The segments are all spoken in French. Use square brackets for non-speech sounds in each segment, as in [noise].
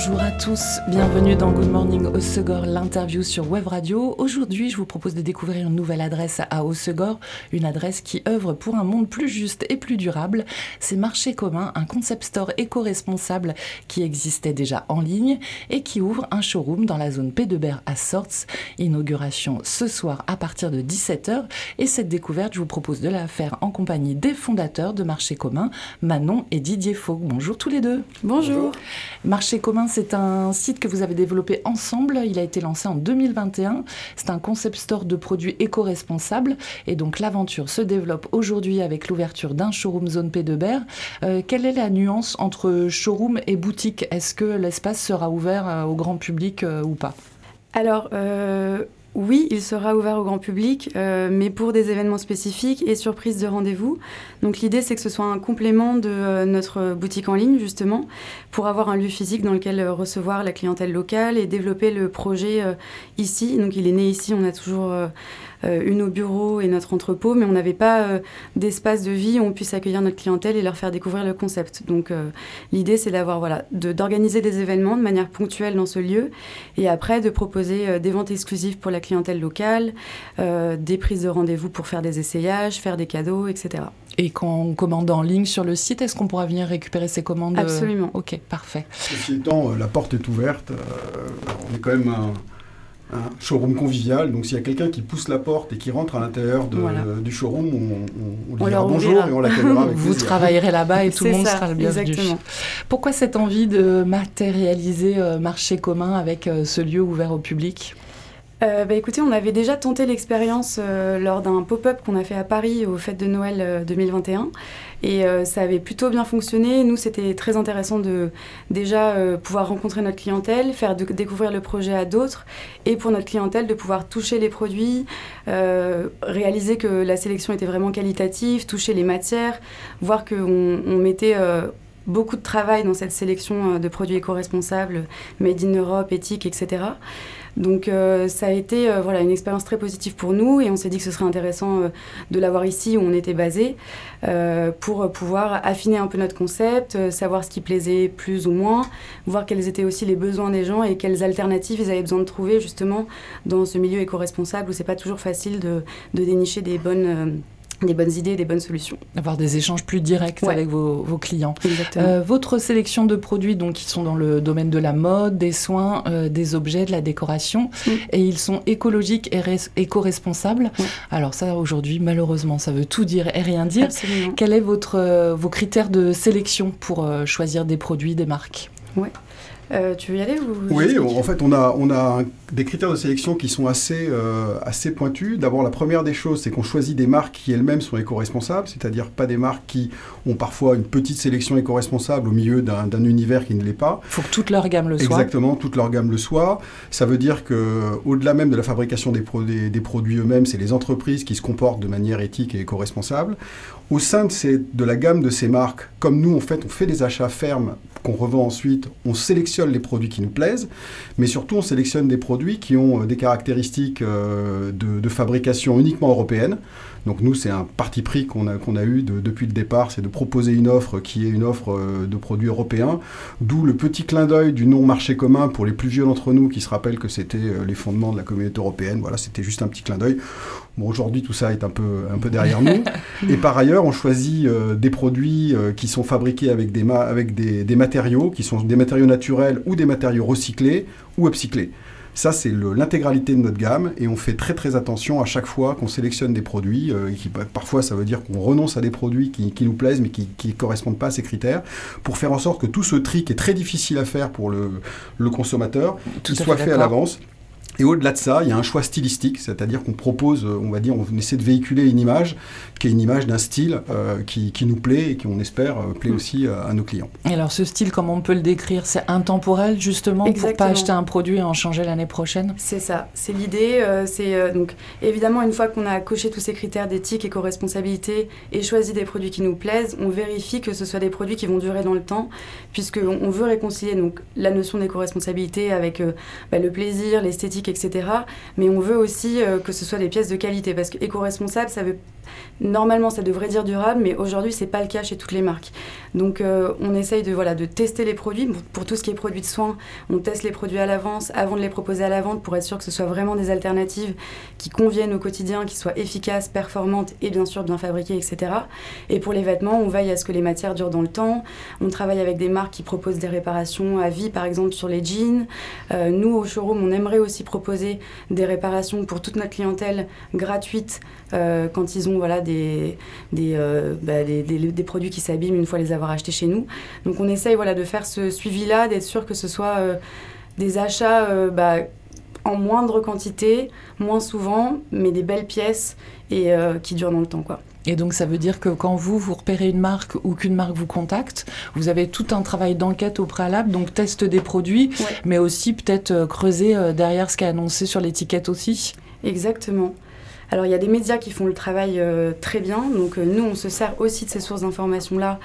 Bonjour à tous, bienvenue dans Good Morning Osegor, l'interview sur Web Radio. Aujourd'hui, je vous propose de découvrir une nouvelle adresse à Osegor, une adresse qui œuvre pour un monde plus juste et plus durable. C'est Marché commun, un concept store éco-responsable qui existait déjà en ligne et qui ouvre un showroom dans la zone P2BR à Sorts. Inauguration ce soir à partir de 17h. Et cette découverte, je vous propose de la faire en compagnie des fondateurs de Marché commun, Manon et Didier Faux. Bonjour tous les deux. Bonjour. Marché commun, c'est un site que vous avez développé ensemble. Il a été lancé en 2021. C'est un concept store de produits éco-responsables. Et donc l'aventure se développe aujourd'hui avec l'ouverture d'un showroom zone P de Berre. Euh, quelle est la nuance entre showroom et boutique? Est-ce que l'espace sera ouvert euh, au grand public euh, ou pas? Alors, oui, il sera ouvert au grand public, euh, mais pour des événements spécifiques et surprises de rendez-vous. Donc l'idée, c'est que ce soit un complément de euh, notre boutique en ligne, justement, pour avoir un lieu physique dans lequel euh, recevoir la clientèle locale et développer le projet ici. Donc il est né ici, on a toujours une au bureau et notre entrepôt, mais on n'avait pas euh, d'espace de vie où on puisse accueillir notre clientèle et leur faire découvrir le concept. Donc euh, l'idée, c'est d'avoir voilà, d'organiser des événements de manière ponctuelle dans ce lieu et après de proposer des ventes exclusives pour la clientèle locale, des prises de rendez-vous pour faire des essayages, faire des cadeaux, etc. Et quand on commande en ligne sur le site, est-ce qu'on pourra venir récupérer ses commandes Absolument. Ok, parfait. Ceci étant, la porte est ouverte. on est quand même un un showroom convivial. Donc s'il y a quelqu'un qui pousse la porte et qui rentre à l'intérieur du showroom, on, on, lui dira bonjour et on l'accueillera avec [laughs] Vous travaillerez là-bas et tout le monde sera le bienvenu. Exactement. Pourquoi cette envie de matérialiser euh, marché commun avec euh, ce lieu ouvert au public? Euh, bah, écoutez, on avait déjà tenté l'expérience euh, lors d'un pop-up qu'on a fait à Paris aux fêtes de Noël 2021 euh, et ça avait plutôt bien fonctionné. Nous, c'était très intéressant de déjà pouvoir rencontrer notre clientèle, faire découvrir le projet à d'autres et pour notre clientèle de pouvoir toucher les produits, réaliser que la sélection était vraiment qualitative, toucher les matières, voir qu'on on mettait beaucoup de travail dans cette sélection de produits éco-responsables, made in Europe, éthiques, etc. Donc euh, ça a été euh, voilà, une expérience très positive pour nous et on s'est dit que ce serait intéressant euh, de l'avoir ici où on était basé pour pouvoir affiner un peu notre concept, savoir ce qui plaisait plus ou moins, voir quels étaient aussi les besoins des gens et quelles alternatives ils avaient besoin de trouver justement dans ce milieu éco-responsable où c'est pas toujours facile de, de dénicher des bonnes des bonnes idées, des bonnes solutions. Avoir des échanges plus directs avec vos, clients. Euh, votre sélection de produits, donc, qui sont dans le domaine de la mode, des soins, euh, des objets, de la décoration, et ils sont écologiques et éco-responsables. Alors ça, aujourd'hui, malheureusement, ça veut tout dire et rien dire. Absolument. Quels sont votre, euh, vos critères de sélection pour choisir des produits, des marques? Ouais. Euh, tu veux y aller Oui, en fait, on a, on a des critères de sélection qui sont assez, euh, assez pointus. D'abord, la première des choses, c'est qu'on choisit des marques qui elles-mêmes sont éco-responsables, c'est-à-dire pas des marques qui ont parfois une petite sélection éco-responsable au milieu d'un univers qui ne l'est pas. Il faut que toute leur gamme le soit. Exactement, toute leur gamme le soit. Ça veut dire qu'au-delà même de la fabrication des, des produits eux-mêmes, c'est les entreprises qui se comportent de manière éthique et éco-responsable. Au sein de, de la gamme de ces marques, comme nous, en fait, on fait des achats fermes qu'on revend ensuite, on sélectionne les produits qui nous plaisent, mais surtout on sélectionne des produits qui ont euh, des caractéristiques euh, de, fabrication uniquement européenne. Donc nous, c'est un parti pris qu'on a, qu'on a eu depuis le départ, c'est de proposer une offre qui est une offre euh, de produits européens, d'où le petit clin d'œil du non marché commun pour les plus vieux d'entre nous qui se rappellent que c'était les fondements de la communauté européenne. Voilà, c'était juste un petit clin d'œil. Bon, aujourd'hui, tout ça est un peu, un peu derrière nous. [laughs] Et par ailleurs, on choisit euh, des produits euh, qui sont fabriqués avec, des, avec des, matériaux, qui sont des matériaux naturels ou des matériaux recyclés ou upcyclés. Ça, c'est l'intégralité de notre gamme et on fait très très attention à chaque fois qu'on sélectionne des produits. Euh, qui, parfois, ça veut dire qu'on renonce à des produits qui, nous plaisent mais qui ne correspondent pas à ces critères pour faire en sorte que tout ce tri qui est très difficile à faire pour le, le consommateur, soit fait à l'avance Et au-delà de ça, il y a un choix stylistique, c'est-à-dire qu'on propose, euh, on va dire, on essaie de véhiculer une image qui est une image d'un style euh, qui, qui, nous plaît et qui, on espère, euh, plaît mm. aussi à nos clients. Et alors ce style, comment on peut le décrire? C'est intemporel justement Exactement. pour pas acheter un produit et en changer l'année prochaine? C'est ça, c'est l'idée. c'est donc évidemment une fois qu'on a coché tous ces critères d'éthique, éco-responsabilité et choisi des produits qui nous plaisent, on vérifie que ce soit des produits qui vont durer dans le temps, puisqu'on on veut réconcilier donc la notion d'éco-responsabilité avec bah, le plaisir, l'esthétique etc. Mais on veut aussi euh, que ce soit des pièces de qualité parce que éco-responsable, ça veut Normalement, ça devrait dire durable, mais aujourd'hui, c'est pas le cas chez toutes les marques. Donc, euh, on essaye de, voilà, de tester les produits. Pour, tout ce qui est produits de soins, on teste les produits à l'avance avant de les proposer à la vente pour être sûr que ce soit vraiment des alternatives qui conviennent au quotidien, qui soient efficaces, performantes et bien sûr bien fabriquées, etc. Et pour les vêtements, on veille à ce que les matières durent dans le temps. On travaille avec des marques qui proposent des réparations à vie, par exemple sur les jeans. Euh, nous, au showroom, on aimerait aussi proposer des réparations pour toute notre clientèle gratuites euh, quand ils ont voilà, des, euh, bah, des, des, produits qui s'abîment une fois les avoir achetés chez nous. Donc on essaye voilà, de faire ce suivi-là, d'être sûr que ce soit euh, des achats bah, en moindre quantité, moins souvent, mais des belles pièces et qui durent dans le temps. Quoi. Et donc ça veut dire que quand vous, vous repérez une marque ou qu'une marque vous contacte, vous avez tout un travail d'enquête au préalable, donc test des produits, mais aussi peut-être creuser derrière ce qui est annoncé sur l'étiquette aussi. Exactement. Alors il y a des médias qui font le travail euh, très bien, donc euh, nous on se sert aussi de ces sources d'informations-là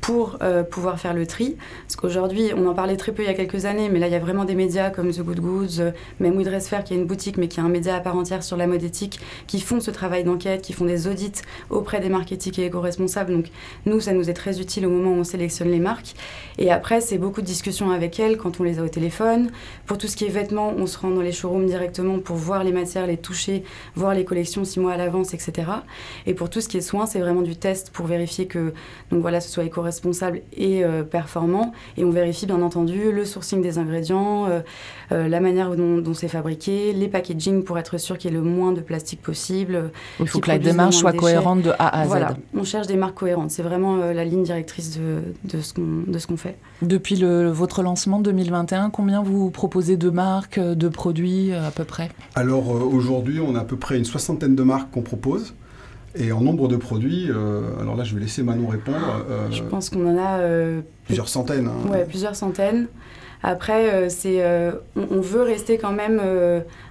pour euh, pouvoir faire le tri. Parce qu'aujourd'hui, on en parlait très peu il y a quelques années, mais là, il y a vraiment des médias comme The Good Goods, euh, même We Dress Fair, qui est une boutique, mais qui est un média à part entière sur la mode éthique, qui font ce travail d'enquête, qui font des audits auprès des marques éthiques et éco-responsables. Donc, nous, ça nous est très utile au moment où on sélectionne les marques. Et après, c'est beaucoup de discussions avec elles quand on les a au téléphone. Pour tout ce qui est vêtements, on se rend dans les showrooms directement pour voir les matières, les toucher, voir les collections six mois à l'avance, etc. Et pour tout ce qui est soins, c'est vraiment du test pour vérifier que, donc voilà, ce soit éco responsable et euh, performant. Et on vérifie bien entendu le sourcing des ingrédients, euh, euh, la manière dont, c'est fabriqué, les packaging pour être sûr qu'il y ait le moins de plastique possible. Il faut que la démarche soit cohérente de A à Z. Voilà, on cherche des marques cohérentes. C'est vraiment la ligne directrice de, de ce qu'on fait. Depuis le, votre lancement 2021, combien vous proposez de marques, de produits à peu près? Alors aujourd'hui, on a à peu près une soixantaine de marques qu'on propose. Et en nombre de produits, euh, alors là je vais laisser Manon répondre. Euh, je pense qu'on en a... Euh, plusieurs centaines. Hein. Ouais, plusieurs centaines. Après, c'est, on, veut rester quand même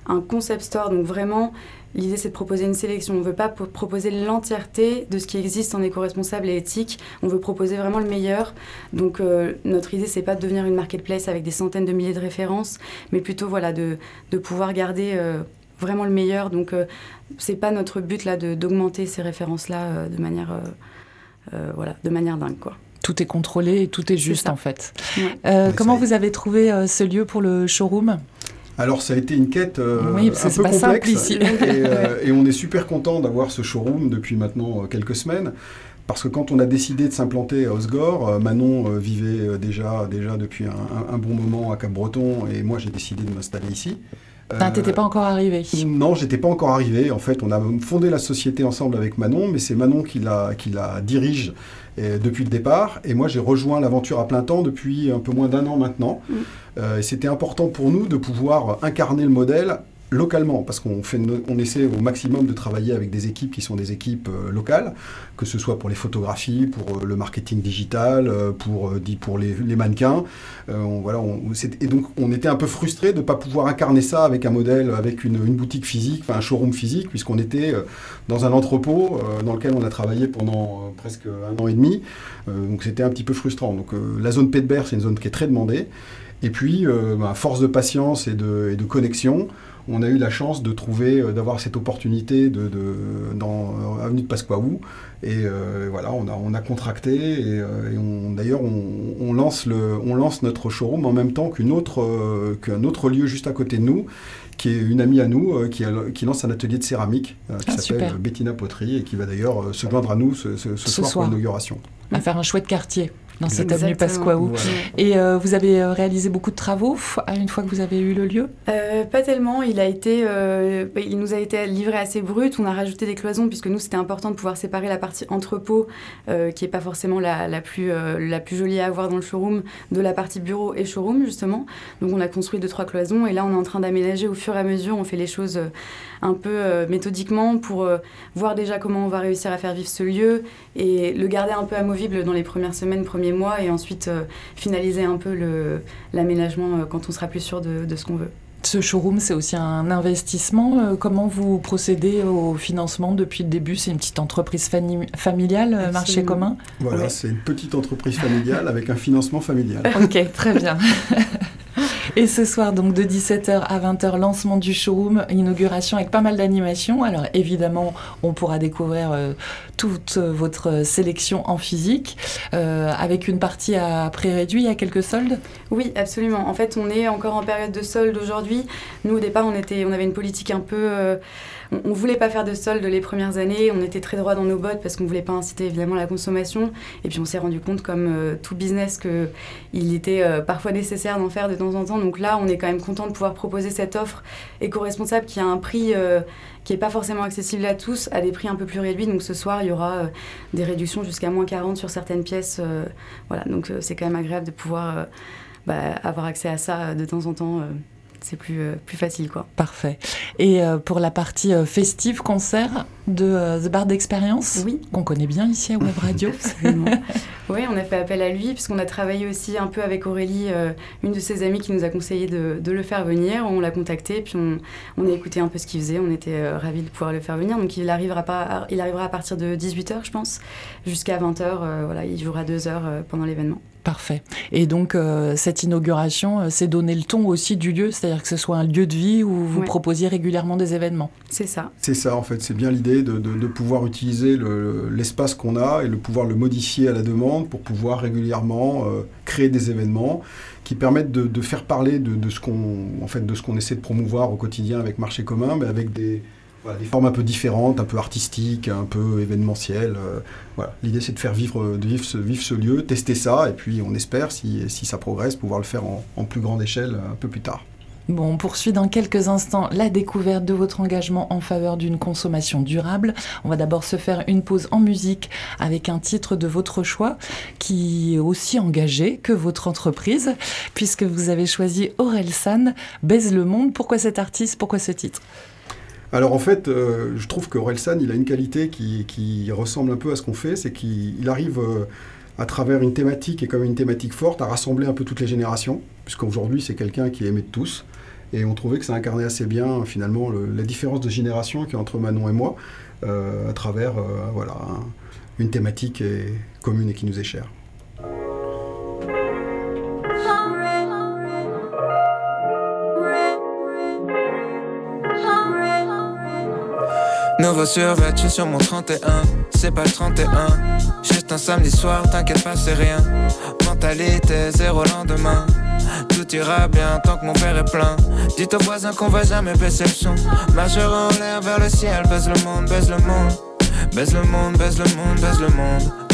un concept store, donc vraiment, l'idée c'est de proposer une sélection. On ne veut pas proposer l'entièreté de ce qui existe en éco-responsable et éthique. On veut proposer vraiment le meilleur. Donc notre idée c'est pas de devenir une marketplace avec des centaines de milliers de références, mais plutôt voilà de, de pouvoir garder vraiment le meilleur. Donc, euh, c'est pas notre but là d'augmenter ces références-là euh, de manière, euh, voilà, de manière dingue, quoi. Tout est contrôlé et tout est juste en fait. comment vous avez trouvé ce lieu pour le showroom? Alors ça a été une quête oui, un peu complexe et, et, on est super content d'avoir ce showroom depuis maintenant quelques semaines parce que quand on a décidé de s'implanter à Osgore, Manon vivait déjà, déjà depuis un, un bon moment à Cap-Breton et moi j'ai décidé de m'installer ici. Euh, t'étais pas encore arrivé Non, j'étais pas encore arrivé. En fait, on a fondé la société ensemble avec Manon, mais c'est Manon qui la, qui la dirige euh, depuis le départ. Et moi, j'ai rejoint l'aventure à plein temps depuis un peu moins d'un an maintenant. Mm. Euh, c'était important pour nous de pouvoir incarner le modèle localement, parce qu'on fait, on essaie au maximum de travailler avec des équipes qui sont des équipes euh, locales, que ce soit pour les photographies, pour euh, le marketing digital, euh, pour, pour les, mannequins. On, voilà, et donc on était un peu frustré de ne pas pouvoir incarner ça avec un modèle, avec une, boutique physique, enfin un showroom physique, puisqu'on était dans un entrepôt dans lequel on a travaillé pendant presque un an et demi. donc c'était un petit peu frustrant. Donc la zone Pédebert, c'est une zone qui est très demandée. Et puis, bah, force de patience et de connexion, on a eu la chance de trouver, euh, d'avoir cette opportunité de, dans euh, Avenue de Pasquaou. Et euh, voilà, on a, on a contracté et, d'ailleurs on, lance le, on lance notre showroom en même temps qu'une autre, qu'un autre lieu juste à côté de nous, qui est une amie à nous, qui, qui, lance un atelier de céramique qui ah, s'appelle Bettina Poterie et qui va d'ailleurs se joindre à nous ce, soir, pour l'inauguration. À faire un chouette quartier. Dans cette avenue Pasquaou. Et euh, vous avez euh, réalisé beaucoup de travaux une fois que vous avez eu le lieu? Euh, Pas tellement. Il, a été, il nous a été livré assez brut. On a rajouté des cloisons puisque nous, c'était important de pouvoir séparer la partie entrepôt, qui n'est pas forcément la, la plus, la plus jolie à avoir dans le showroom, de la partie bureau et showroom, justement. Donc on a construit deux, trois cloisons et là, on est en train d'aménager au fur et à mesure. On fait les choses un peu méthodiquement pour voir déjà comment on va réussir à faire vivre ce lieu et le garder un peu amovible dans les premières semaines, premiers mois et ensuite euh, finaliser un peu l'aménagement euh, quand on sera plus sûr de, ce qu'on veut. Ce showroom, c'est aussi un investissement. Euh, comment vous procédez au financement depuis le début? C'est une petite entreprise familiale, marché commun? Voilà, c'est une petite entreprise familiale avec un financement familial. ok, très bien. [laughs] Et ce soir, donc de 17h à 20h, lancement du showroom, inauguration avec pas mal d'animations. Alors évidemment, on pourra découvrir euh, toute votre sélection en physique, euh, avec une partie à prix réduit. A quelques soldes? Oui, absolument. En fait, on est encore en période de solde aujourd'hui. Nous, au départ, on, était, on avait une politique un peu... Euh, on ne voulait pas faire de solde les premières années, on était très droit dans nos bottes parce qu'on ne voulait pas inciter évidemment la consommation. Et puis on s'est rendu compte, comme euh, tout business, qu'il était euh, parfois nécessaire d'en faire de temps en temps. Donc là, on est quand même content de pouvoir proposer cette offre éco-responsable qui a un prix euh, qui n'est pas forcément accessible à tous, à des prix un peu plus réduits. Donc ce soir, il y aura des réductions jusqu'à moins 40 sur certaines pièces. voilà, donc c'est quand même agréable de pouvoir bah, avoir accès à ça de temps en temps c'est plus, euh, plus facile. quoi. Parfait. Et euh, pour la partie euh, festive, concert de The Bar d'Expérience, oui. qu'on connaît bien ici à Web Radio. [laughs] [laughs] oui, on a fait appel à lui, puisqu'on a travaillé aussi un peu avec Aurélie, une de ses amies qui nous a conseillé de, de le faire venir. On l'a contacté, puis on, on, a écouté un peu ce qu'il faisait. On était ravis de pouvoir le faire venir. Donc il arrivera, pas, il arrivera à partir de 18h, je pense, jusqu'à 20h. voilà, il jouera 2 heures pendant l'événement. Parfait. Et donc, euh, cette inauguration, euh, c'est donner le ton aussi du lieu, c'est-à-dire que ce soit un lieu de vie où vous proposiez régulièrement des événements. C'est ça. C'est ça, en fait. C'est bien l'idée de, pouvoir utiliser l'espace qu'on a et de pouvoir le modifier à la demande pour pouvoir régulièrement euh, créer des événements qui permettent de, faire parler de, ce qu'on en fait, de ce qu'on essaie de promouvoir au quotidien avec Marché commun, mais avec des, des formes un peu différentes, un peu artistiques, un peu événementielles. Euh, voilà. L'idée, c'est de faire vivre, de vivre, ce, vivre ce lieu, tester ça, et puis on espère, si, si ça progresse, pouvoir le faire en, en plus grande échelle un peu plus tard. Bon, on poursuit dans quelques instants la découverte de votre engagement en faveur d'une consommation durable. On va d'abord se faire une pause en musique avec un titre de votre choix qui est aussi engagé que votre entreprise, puisque vous avez choisi Aurel San, Baise le monde. Pourquoi cet artiste? Pourquoi ce titre? Alors en fait, euh, je trouve que Orelsan, il a une qualité qui, ressemble un peu à ce qu'on fait, c'est qu'il arrive euh, à travers une thématique et comme une thématique forte à rassembler un peu toutes les générations, puisqu'aujourd'hui c'est quelqu'un qui est aimé de tous. Et on trouvait que ça incarnait assez bien finalement la différence de génération qui est entre Manon et moi, euh, à travers voilà, une thématique commune et qui nous est chère. Nouveau survêtu sur mon 31, c'est pas le 31. Juste un samedi soir, t'inquiète pas, c'est rien. Mentalité zéro lendemain. Tout ira bien tant que mon père est plein. Dites aux voisins qu'on va jamais baisser le son. Marchera en l'air vers le ciel, baise le monde, baise le monde. Baise le monde, baise le monde, baise le monde.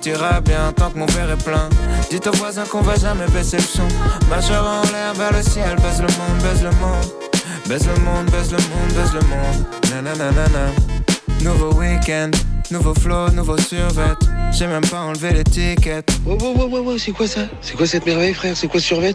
tout ira bien tant que mon verre est plein. Dites aux voisins qu'on va jamais baisser le son. Majeur en l'air vers le ciel, baise le monde, baise le monde. Baise le monde, baise le monde, baise le monde. Nouveau week week-end. Nouveau flow, nouveau survêt. J'ai même pas enlevé l'étiquette. Ouais, ouais, ouais, ouais, ouais, c'est quoi ça? C'est quoi cette merveille, frère? C'est quoi survêt?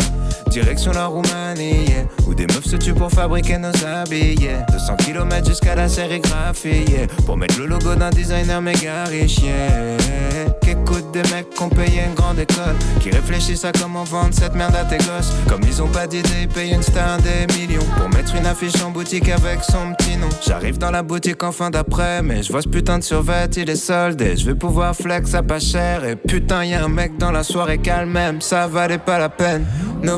Direction la Roumanie, Où des meufs se tuent pour fabriquer nos habits, 200 km jusqu'à la sérigraphie, Pour mettre le logo d'un designer méga riche, Qu'écoutent des mecs qui ont payé une grande école Qui réfléchissent à comment vendre cette merde à tes gosses. Comme ils ont pas d'idée, payent une star des millions Pour mettre une affiche en boutique avec son petit nom. J'arrive dans la boutique en fin d'après Mais je vois ce putain de survêt, il est soldé. Je vais pouvoir flex à pas cher Et putain y a un mec dans la soirée calme même Ça valait pas la peine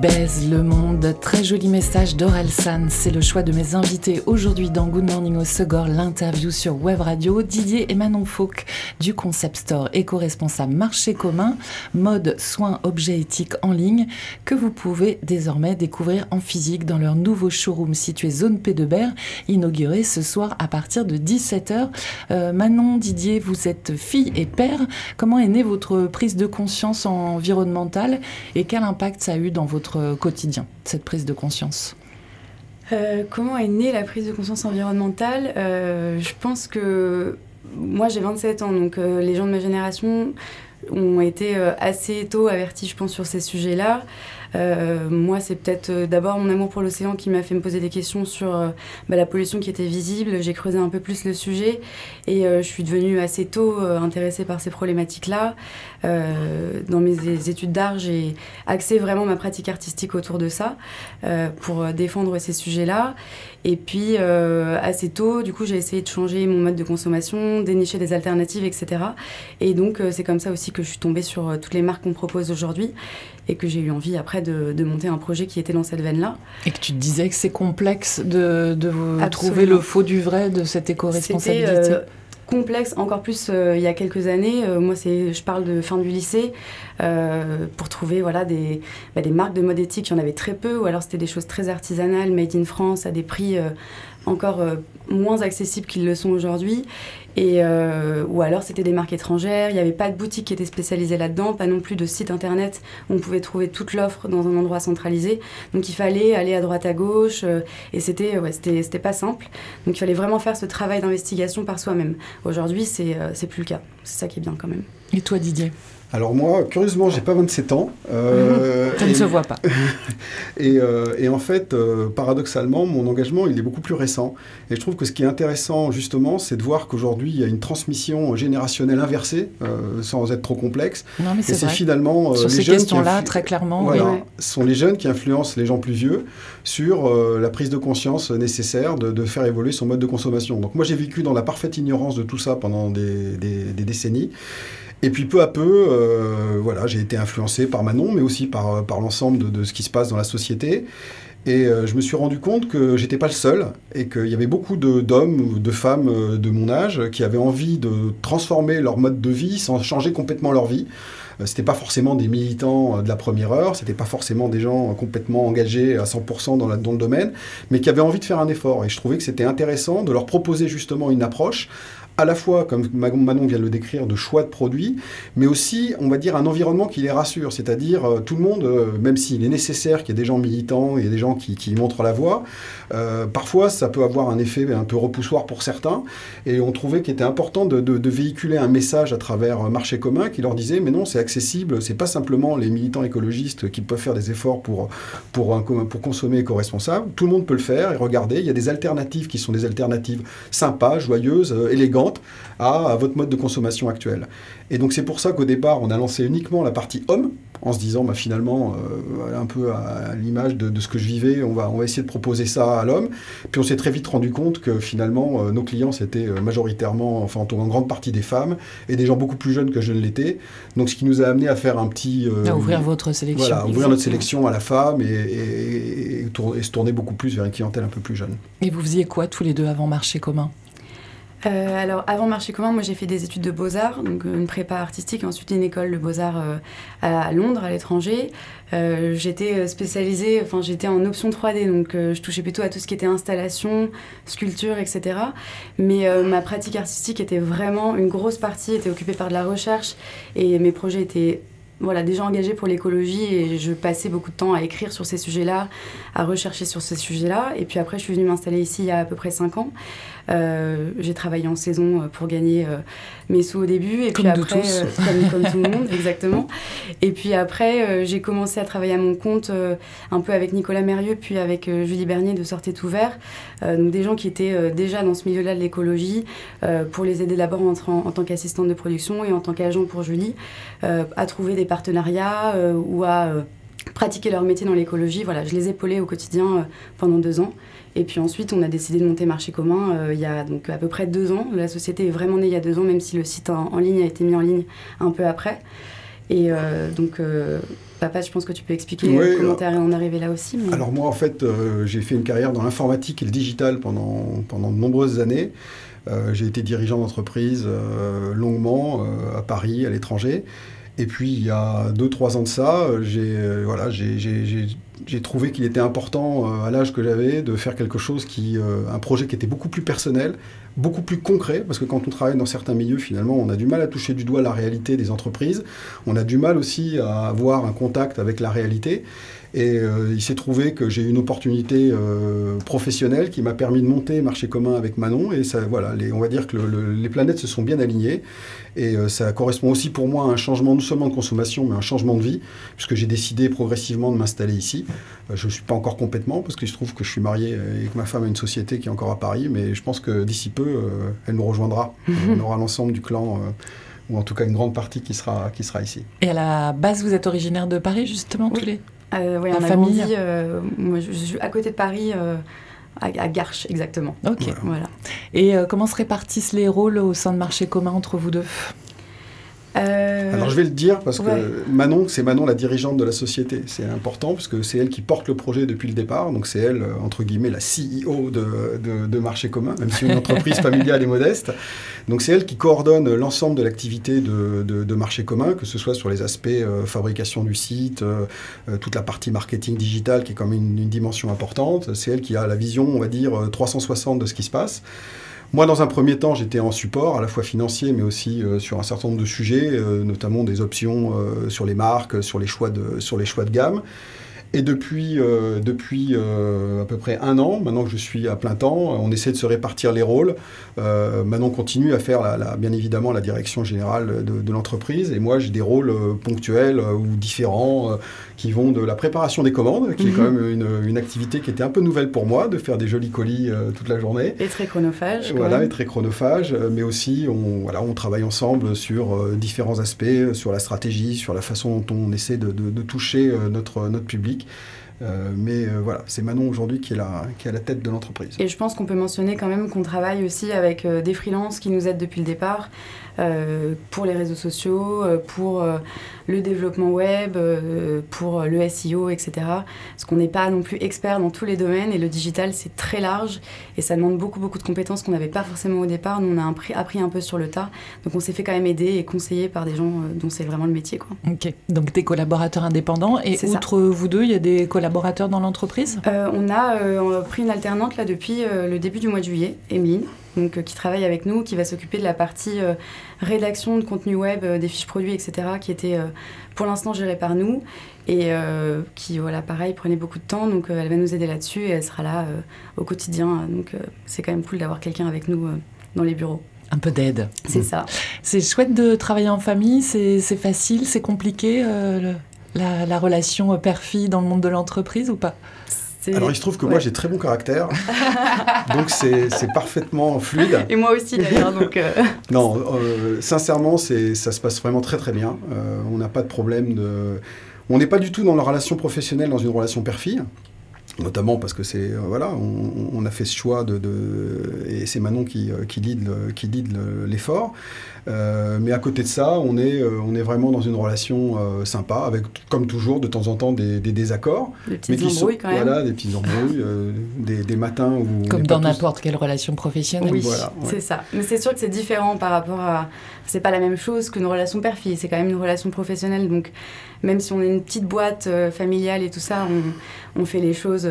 Baise le monde, très joli message d'Orelsan. C'est le choix de mes invités aujourd'hui dans Good Morning au Segor, l'interview sur Web Radio. Didier et Manon Fauque du Concept Store éco-responsable marché commun, mode soins objets éthiques en ligne, que vous pouvez désormais découvrir en physique dans leur nouveau showroom situé zone P de Berre, inauguré ce soir à partir de 17h. Euh, Manon, Didier, vous êtes fille et père. Comment est née votre prise de conscience environnementale et quel impact ça a eu dans votre quotidien, cette prise de conscience euh, Comment est née la prise de conscience environnementale euh, Je pense que moi j'ai 27 ans, donc euh, les gens de ma génération ont été assez tôt avertis, je pense, sur ces sujets-là. Euh, moi, c'est peut-être euh, d'abord mon amour pour l'océan qui m'a fait me poser des questions sur euh, bah, la pollution qui était visible. J'ai creusé un peu plus le sujet et je suis devenue assez tôt intéressée par ces problématiques-là. Dans mes études d'art, j'ai axé vraiment ma pratique artistique autour de ça pour défendre ces sujets-là. Et puis, assez tôt, du coup, j'ai essayé de changer mon mode de consommation, dénicher des alternatives, etc. Et donc, c'est comme ça aussi que je suis tombée sur toutes les marques qu'on propose aujourd'hui et que j'ai eu envie après de, monter un projet qui était dans cette veine-là. Et que tu disais que c'est complexe de, de trouver le faux du vrai de cette éco-responsabilité euh, complexe, encore plus euh, il y a quelques années. Euh, moi, c'est, je parle de fin du lycée. pour trouver voilà, des, bah, des marques de mode éthique, il y en avait très peu, ou alors c'était des choses très artisanales, made in France, à des prix encore moins accessibles qu'ils le sont aujourd'hui. Et, euh, ou alors c'était des marques étrangères, il n'y avait pas de boutique qui était spécialisée là-dedans, pas non plus de site internet où on pouvait trouver toute l'offre dans un endroit centralisé. Donc il fallait aller à droite à gauche euh, et c'était ouais, c'était pas simple. Donc il fallait vraiment faire ce travail d'investigation par soi-même. Aujourd'hui, c'est euh, plus le cas. C'est ça qui est bien quand même. Et toi, Didier? Alors moi, curieusement, j'ai pas 27 ans. Euh, [laughs] Ça ne se voit pas. [laughs] Euh, et, en fait, euh, paradoxalement, mon engagement, il est beaucoup plus récent. Et je trouve que ce qui est intéressant, justement, c'est de voir qu'aujourd'hui, il y a une transmission générationnelle inversée, sans être trop complexe. Non, mais c'est finalement sur ces questions-là, très clairement. Voilà, sont les jeunes qui influencent les gens plus vieux sur la prise de conscience nécessaire de, faire évoluer son mode de consommation. Donc moi, j'ai vécu dans la parfaite ignorance de tout ça pendant des, des décennies. Et puis peu à peu, euh, voilà, j'ai été influencé par Manon, mais aussi par, euh, par l'ensemble de, ce qui se passe dans la société. Et euh, je me suis rendu compte que j'étais pas le seul et qu'il y avait beaucoup d'hommes ou de femmes de mon âge qui avaient envie de transformer leur mode de vie sans changer complètement leur vie. C'était pas forcément des militants de la première heure, c'était pas forcément des gens complètement engagés à 100% dans, dans le domaine, mais qui avaient envie de faire un effort. Et je trouvais que c'était intéressant de leur proposer justement une approche à la fois, comme Manon vient de le décrire, de choix de produits, mais aussi, on va dire, un environnement qui les rassure. C'est-à-dire, euh, tout le monde, euh, même s'il est nécessaire qu'il y ait des gens militants et des gens qui, montrent la voie, euh, parfois ça peut avoir un effet un peu repoussoir pour certains. Et on trouvait qu'il était important de, véhiculer un message à travers marché commun qui leur disait, mais non, c'est accessible, c'est pas simplement les militants écologistes qui peuvent faire des efforts pour, pour, pour consommer éco-responsable. Tout le monde peut le faire et regardez, il y a des alternatives qui sont des alternatives sympas, joyeuses, élégantes à, votre mode de consommation actuel. Et donc c'est pour ça qu'au départ, on a lancé uniquement la partie homme, en se disant bah, finalement, euh, un peu à, l'image de, ce que je vivais, on va, on va essayer de proposer ça à l'homme. Puis on s'est très vite rendu compte que finalement, euh, nos clients, c'était euh, majoritairement, enfin en grande partie des femmes, et des gens beaucoup plus jeunes que je ne l'étais. Donc ce qui nous a amené à faire un petit... à ouvrir votre sélection. Voilà, ouvrir notre sélection à la femme et, et, se tourner beaucoup plus vers une clientèle un peu plus jeune. Et vous faisiez quoi tous les deux avant Marché commun? Euh, alors, avant Marché commun, moi j'ai fait des études de beaux-arts, donc une prépa artistique, ensuite une école de beaux-arts euh, à Londres, à l'étranger. Euh, j'étais spécialisée, enfin j'étais en option 3D, donc je touchais plutôt à tout ce qui était installation, sculpture, etc. Mais ma pratique artistique était vraiment, une grosse partie était occupée par de la recherche et mes projets étaient voilà, déjà engagée pour l'écologie et je passais beaucoup de temps à écrire sur ces sujets-là, à rechercher sur ces sujets-là. Et puis après, je suis venue m'installer ici il y a à peu près 5 ans. Euh, j'ai travaillé en saison euh, pour gagner euh, mes sous au début. Et comme puis après, comme, comme, tout le monde, exactement. Et puis après, j'ai commencé à travailler à mon compte un peu avec Nicolas Mérieux, puis avec Julie Bernier de Sortez tout vert. donc des gens qui étaient déjà dans ce milieu-là de l'écologie pour les aider d'abord en, en, tant qu'assistante de production et en tant qu'agent pour Julie à trouver des partenariats ou à pratiquer leur métier dans l'écologie. Voilà, je les épaulais au quotidien pendant deux ans. Et puis ensuite, on a décidé de monter Marché commun euh, il y a donc à peu près deux ans. La société est vraiment née il y a deux ans, même si le site en, ligne a été mis en ligne un peu après. Et euh, donc, euh, papa, je pense que tu peux expliquer comment tu es en arrivé là aussi. Alors moi, en fait, j'ai fait une carrière dans l'informatique et le digital pendant, pendant de nombreuses années. j'ai été dirigeant d'entreprise longuement à Paris, à l'étranger. Et puis, il y a deux, trois ans de ça, j'ai voilà, j'ai j'ai trouvé qu'il était important, euh, à l'âge que j'avais, de faire quelque chose qui, euh, un projet qui était beaucoup plus personnel, beaucoup plus concret, parce que quand on travaille dans certains milieux, finalement, on a du mal à toucher du doigt la réalité des entreprises, on a du mal aussi à avoir un contact avec la réalité. Et euh, il s'est trouvé que j'ai eu une opportunité euh, professionnelle qui m'a permis de monter Marché commun avec Manon. Et ça, voilà, les, on va dire que les planètes se sont bien alignées. Et euh, ça correspond aussi pour moi à un changement non seulement de consommation, mais un changement de vie, puisque j'ai décidé progressivement de m'installer ici. je ne suis pas encore complètement, parce que je trouve que je suis marié et que ma femme a une société qui est encore à Paris. Mais je pense que d'ici peu, elle nous rejoindra. on aura l'ensemble du clan ou en tout cas une grande partie qui sera, qui sera ici. Et à la base, vous êtes originaire de Paris, justement, tous les euh, oui, on a famille. Euh, moi, je, suis à côté de Paris. Euh, à, à, Garches, exactement. Ok. Voilà. Et comment se répartissent les rôles au sein de marché commun entre vous deux? Euh, Alors je vais le dire parce que Manon, c'est Manon la dirigeante de la société. C'est important parce que c'est elle qui porte le projet depuis le départ. Donc c'est elle, euh, entre guillemets, la CEO de, de, Marché commun, même si une entreprise [laughs] familiale est modeste. Donc c'est elle qui coordonne l'ensemble de l'activité de, de, Marché commun, que ce soit sur les aspects euh, fabrication du site, toute la partie marketing digital qui est quand même une, une dimension importante. C'est elle qui a la vision, on va dire, 360 de ce qui se passe. Moi, dans un premier temps, j'étais en support, à la fois financier, mais aussi euh, sur un certain nombre de sujets, euh, notamment des options euh, sur les marques, sur les choix de, sur les choix de gamme. Et depuis, euh, depuis euh, à peu près un an, maintenant que je suis à plein temps, on essaie de se répartir les rôles. Euh, maintenant, on continue à faire, la, bien évidemment, la direction générale de, l'entreprise. Et moi, j'ai des rôles ponctuels ou différents qui vont de la préparation des commandes, qui est quand mhm. même une, activité qui était un peu nouvelle pour moi, de faire des jolis colis toute la journée. Et très chronophage. Voilà, et très chronophage. Mais aussi, on, voilà, on travaille ensemble sur différents aspects, sur la stratégie, sur la façon dont on essaie de, de toucher notre, notre public. Euh, mais euh, voilà, c'est Manon aujourd'hui qui, est à la tête de l'entreprise. Et je pense qu'on peut mentionner quand même qu'on travaille aussi avec euh, des freelances qui nous aident depuis le départ. Euh, pour les réseaux sociaux, euh, pour euh, le développement web, pour le SEO, etc. Parce qu'on n'est pas non plus expert dans tous les domaines et le digital c'est très large et ça demande beaucoup beaucoup de compétences qu'on n'avait pas forcément au départ. Nous on a appris, un peu sur le tas, donc on s'est fait quand même aider et conseiller par des gens dont c'est vraiment le métier. Quoi. Ok, donc des collaborateurs indépendants et outre vous deux, il y a des collaborateurs dans l'entreprise? On a pris une alternante là depuis le début du mois de juillet, Emeline. Donc qui travaille avec nous, qui va s'occuper de la partie rédaction de contenu web, des fiches produits, etc., qui était pour l'instant gérée par nous et qui, voilà, pareil, prenait beaucoup de temps. Donc elle va nous aider là-dessus et elle sera là au quotidien. Donc c'est quand même cool d'avoir quelqu'un avec nous dans les bureaux. Un peu d'aide. C'est ça. C'est chouette de travailler en famille, c'est facile, c'est compliqué la, relation père-fille dans le monde de l'entreprise ou pas? Alors il se trouve que moi j'ai très bon caractère, [laughs] donc c'est parfaitement fluide. Et moi aussi d'ailleurs. Donc euh. [laughs] Non, euh, sincèrement, ça se passe vraiment très très bien. Euh, on n'a pas de problème de... On n'est pas du tout dans la relation professionnelle, dans une relation père-fille notamment parce que c'est voilà on, a fait ce choix de, et c'est Manon qui qui lead qui l'effort euh, mais à côté de ça, on est, euh, on est vraiment dans une relation euh, sympa, avec, comme toujours, de temps en temps, des, désaccords. Des petites embrouilles, quand même. Voilà, des petites embrouilles, des, des, matins où... Comme dans n'importe quelle relation professionnelle. Oui, voilà, c'est ça. Mais c'est sûr que c'est différent par rapport à... C'est pas la même chose qu'une relation père-fille, c'est quand même une relation professionnelle. Donc, même si on est une petite boîte familiale et tout ça, on, on fait les choses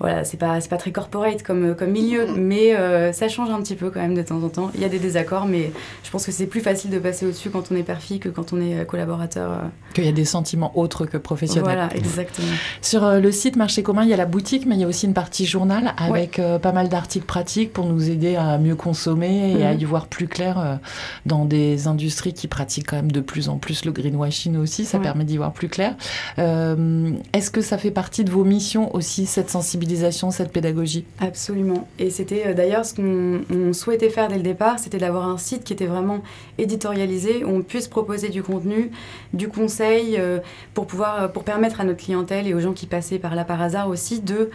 voilà, c'est pas, pas très corporate comme, comme milieu, mm. mais euh, ça change un petit peu quand même de temps en temps. Il y a des désaccords, mais je pense que c'est plus facile de passer au-dessus quand on est père-fille que quand on est euh, collaborateur. Euh. Qu'il y a des sentiments autres que professionnels. Voilà, exactement. Sur le site Marché commun, il y a la boutique, mais il y a aussi une partie journal avec pas mal d'articles pratiques pour nous aider à mieux consommer et à mm. y voir plus clair dans des industries qui pratiquent quand même de plus en plus le greenwashing aussi. Ça permet d'y voir plus clair. Est-ce que ça fait partie de vos missions aussi, cette sensibilité cette pédagogie Absolument. Et c'était euh, d'ailleurs ce qu'on souhaitait faire dès le départ, c'était d'avoir un site qui était vraiment éditorialisé, où on puisse proposer du contenu, du conseil, euh, pour, pouvoir, euh, pour permettre à notre clientèle et aux gens qui passaient par là par hasard aussi de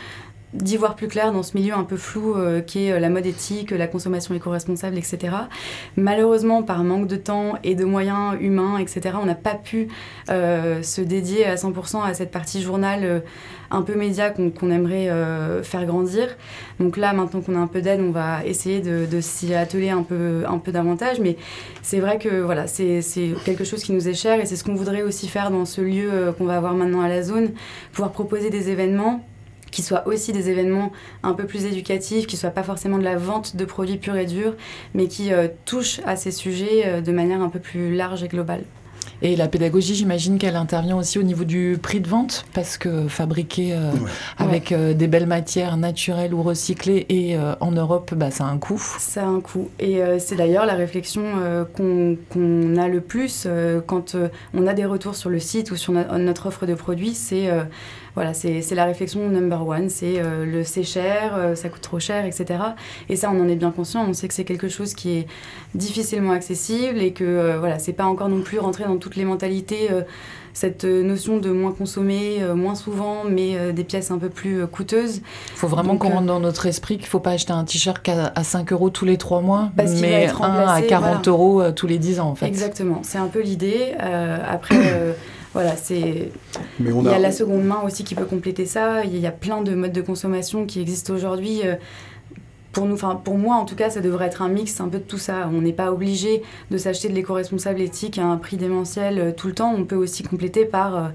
d'y voir plus clair dans ce milieu un peu flou euh, qui est euh, la mode éthique, la consommation éco-responsable, etc. Malheureusement, par manque de temps et de moyens humains, etc., on n'a pas pu euh, se dédier à 100% à cette partie journal un peu média qu'on aimerait faire grandir. Donc là, maintenant qu'on a un peu d'aide, on va essayer de, s'y atteler un peu, un peu davantage. Mais c'est vrai que voilà, c'est quelque chose qui nous est cher et c'est ce qu'on voudrait aussi faire dans ce lieu qu'on va avoir maintenant à la zone, pouvoir proposer des événements qui soient aussi des événements un peu plus éducatifs, qui ne soient pas forcément de la vente de produits purs et durs, mais qui euh, touchent à ces sujets euh, de manière un peu plus large et globale. Et la pédagogie, j'imagine qu'elle intervient aussi au niveau du prix de vente, parce que fabriquer euh, avec des belles matières naturelles ou recyclées et en Europe, bah, ça a un coût. Ça a un coût. Et c'est d'ailleurs la réflexion qu'on a le plus quand on a des retours sur le site ou sur notre offre de produits, c'est voilà, c'est la réflexion number one, c'est euh, le c'est cher, euh, ça coûte trop cher, etc. Et ça, on en est bien conscient, on sait que c'est quelque chose qui est difficilement accessible et que euh, voilà, c'est pas encore non plus rentré dans toutes les mentalités cette notion de moins consommer, moins souvent, mais des pièces un peu plus coûteuses. Il faut vraiment qu'on rentre dans notre esprit qu'il ne faut pas acheter un t-shirt à 5 euros tous les 3 mois, mais un à 40 euros tous les 10 ans en fait. Exactement, c'est un peu l'idée. après, voilà, c'est. Il y a la seconde main aussi qui peut compléter ça. Il y a plein de modes de consommation qui existent aujourd'hui. Euh, pour nous, enfin pour moi en tout cas, ça devrait être un mix un peu de tout ça. On n'est pas obligé de s'acheter de l'éco-responsable éthique à un prix démentiel euh, tout le temps. On peut aussi compléter par, euh,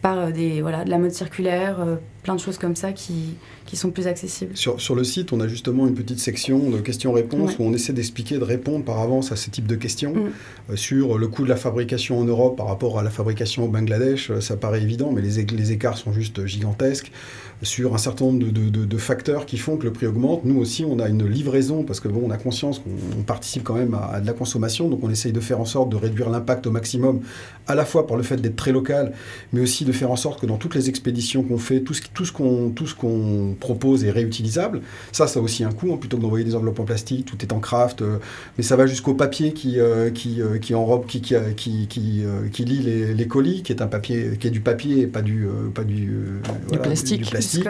par des, voilà, de la mode circulaire, plein de choses comme ça qui, qui sont plus accessibles. Sur, sur, le site, on a justement une petite section de questions-réponses où on essaie d'expliquer, de répondre par avance à ce type de questions. Mm. Euh, sur le coût de la fabrication en Europe par rapport à la fabrication au Bangladesh, euh, ça paraît évident, mais les, les écarts sont juste gigantesques. Sur un certain nombre de, de, de, facteurs qui font que le prix augmente, nous aussi, on a une livraison, parce que bon, on a conscience qu'on participe quand même à, de la consommation, donc on essaye de faire en sorte de réduire l'impact au maximum, à la fois par le fait d'être très local, mais aussi de faire en sorte que dans toutes les expéditions qu'on fait, tout ce, tout ce qu'on qu'on propose est réutilisable. Ça, ça a aussi un coût, hein, plutôt que d'envoyer des enveloppes en plastique, tout est en craft, euh, mais ça va jusqu'au papier qui, euh, qui, euh, qui enrobe, qui, qui, qui, qui, qui lit les, les, colis, qui est un papier, qui est du papier et pas du, pas du, voilà, plastique. Du plastique.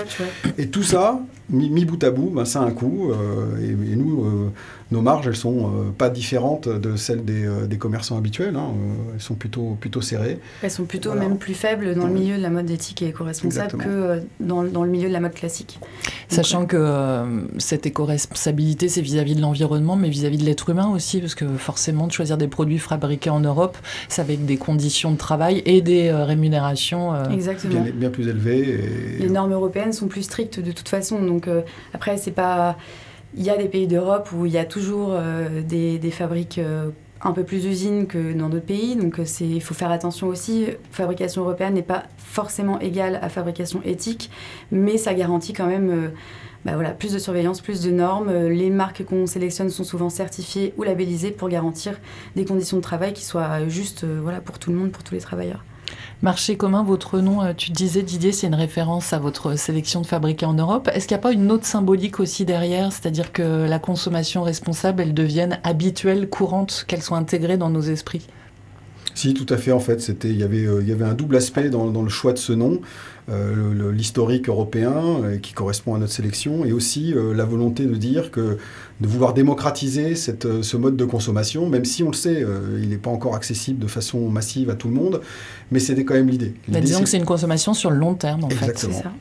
Et tout ça, mis, bout à bout, ben, ça a un coût. Et, et, nous, nos marges, elles sont euh, pas différentes de celles des, euh, des commerçants habituels. Hein, euh, elles sont plutôt, plutôt serrées. Elles sont plutôt même plus faibles dans le milieu de la mode éthique et éco-responsable que dans, dans, le milieu de la mode classique. Sachant que cette éco-responsabilité, c'est vis-à-vis de l'environnement, mais vis-à-vis de l'être humain aussi, parce que forcément, de choisir des produits fabriqués en Europe, c'est avec des conditions de travail et des rémunérations Exactement. Bien, plus élevées. Les normes européennes sont plus strictes de toute façon. Donc après, c'est pas il y a des pays d'Europe où il y a toujours des, des, fabriques un peu plus usines que dans d'autres pays. Donc il faut faire attention aussi. Fabrication européenne n'est pas forcément égale à fabrication éthique, mais ça garantit quand même bah plus de surveillance, plus de normes. Euh, les marques qu'on sélectionne sont souvent certifiées ou labellisées pour garantir des conditions de travail qui soient justes euh, voilà, pour tout le monde, pour tous les travailleurs. Marché commun, votre nom, euh, tu disais Didier, c'est une référence à votre sélection de fabriqués en Europe. Est-ce qu'il n'y a pas une autre symbolique aussi derrière, c'est-à-dire que la consommation responsable, elle devienne habituelle, courante, qu'elle soit intégrée dans nos esprits? Si, tout à fait. En fait, c'était, il y avait, il y avait un double aspect dans, dans le choix de ce nom. Euh, l'historique européen euh, qui correspond à notre sélection et aussi euh, la volonté de dire que de vouloir démocratiser cette, ce mode de consommation, même si on le sait, il n'est pas encore accessible de façon massive à tout le monde, mais c'était quand même l'idée. Bah, disons que c'est une consommation sur le long terme en Exactement. fait. Ça.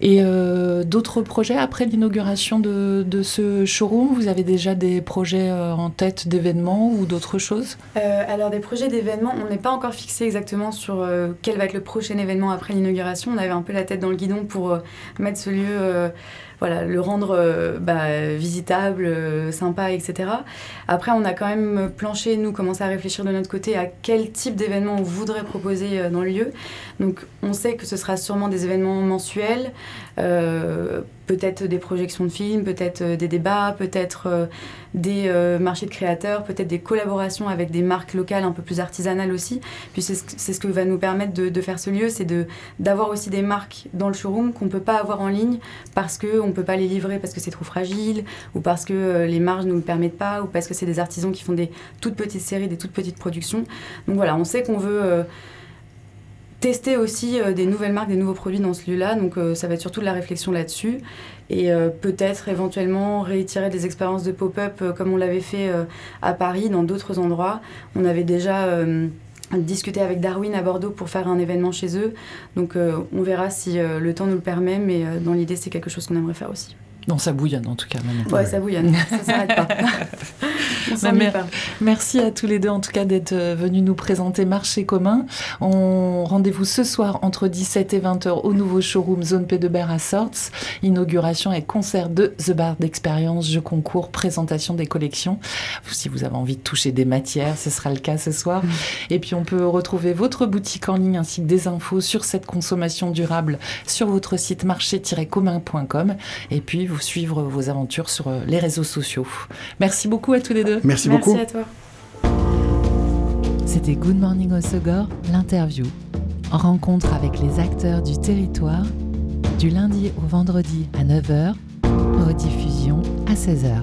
Et euh, d'autres projets après l'inauguration de, ce showroom? Vous avez déjà des projets euh, en tête d'événements ou d'autres choses? Euh, Alors des projets d'événements, on n'est pas encore fixé exactement sur quel va être le prochain événement après l'inauguration. On avait un peu la tête dans le guidon pour mettre ce lieu voilà, le rendre euh, bah, visitable, euh, sympa, etc. Après, on a quand même planché, nous, commencé à réfléchir de notre côté à quel type d'événement on voudrait proposer euh, dans le lieu. Donc, on sait que ce sera sûrement des événements mensuels, peut-être des projections de films, peut-être euh, des débats, peut-être euh, des euh, marchés de créateurs, peut-être des collaborations avec des marques locales un peu plus artisanales aussi. Puis c'est ce, que va nous permettre de, faire ce lieu, c'est d'avoir aussi des marques dans le showroom qu'on ne peut pas avoir en ligne parce qu'on ne peut pas les livrer parce que c'est trop fragile ou parce que les marges ne nous le permettent pas ou parce que c'est des artisans qui font des toutes petites séries, des toutes petites productions. Donc voilà, on sait qu'on veut tester aussi euh, des nouvelles marques, des nouveaux produits dans ce lieu-là. Donc euh, ça va être surtout de la réflexion là-dessus. Et euh, peut-être éventuellement réitérer des expériences de pop-up comme on l'avait fait à Paris, dans d'autres endroits. On avait déjà discuté avec Darwin à Bordeaux pour faire un événement chez eux. Donc on verra si le temps nous le permet, mais dans l'idée c'est quelque chose qu'on aimerait faire aussi. Non, ça bouillonne en tout cas. Ouais, ça bouillonne, ça s'arrête pas. [laughs] Bah, merci à tous les deux en tout cas d'être euh, venus nous présenter Marché commun. On rendez-vous ce soir entre 17 et 20 h au nouveau showroom Zone P de Ber à Sorts. Inauguration et concert de The Bar d'expérience, jeu concours, présentation des collections. Si vous avez envie de toucher des matières, ce sera le cas ce soir. Mm. Et puis on peut retrouver votre boutique en ligne ainsi que des infos sur cette consommation durable sur votre site marché-commun.com. Et puis vous suivre vos aventures sur euh, les réseaux sociaux. Merci beaucoup à tous les deux. Merci, beaucoup. Merci à toi. C'était Good Morning Osegor, l'interview. Rencontre avec les acteurs du territoire, du lundi au vendredi à 9h, rediffusion à 16h.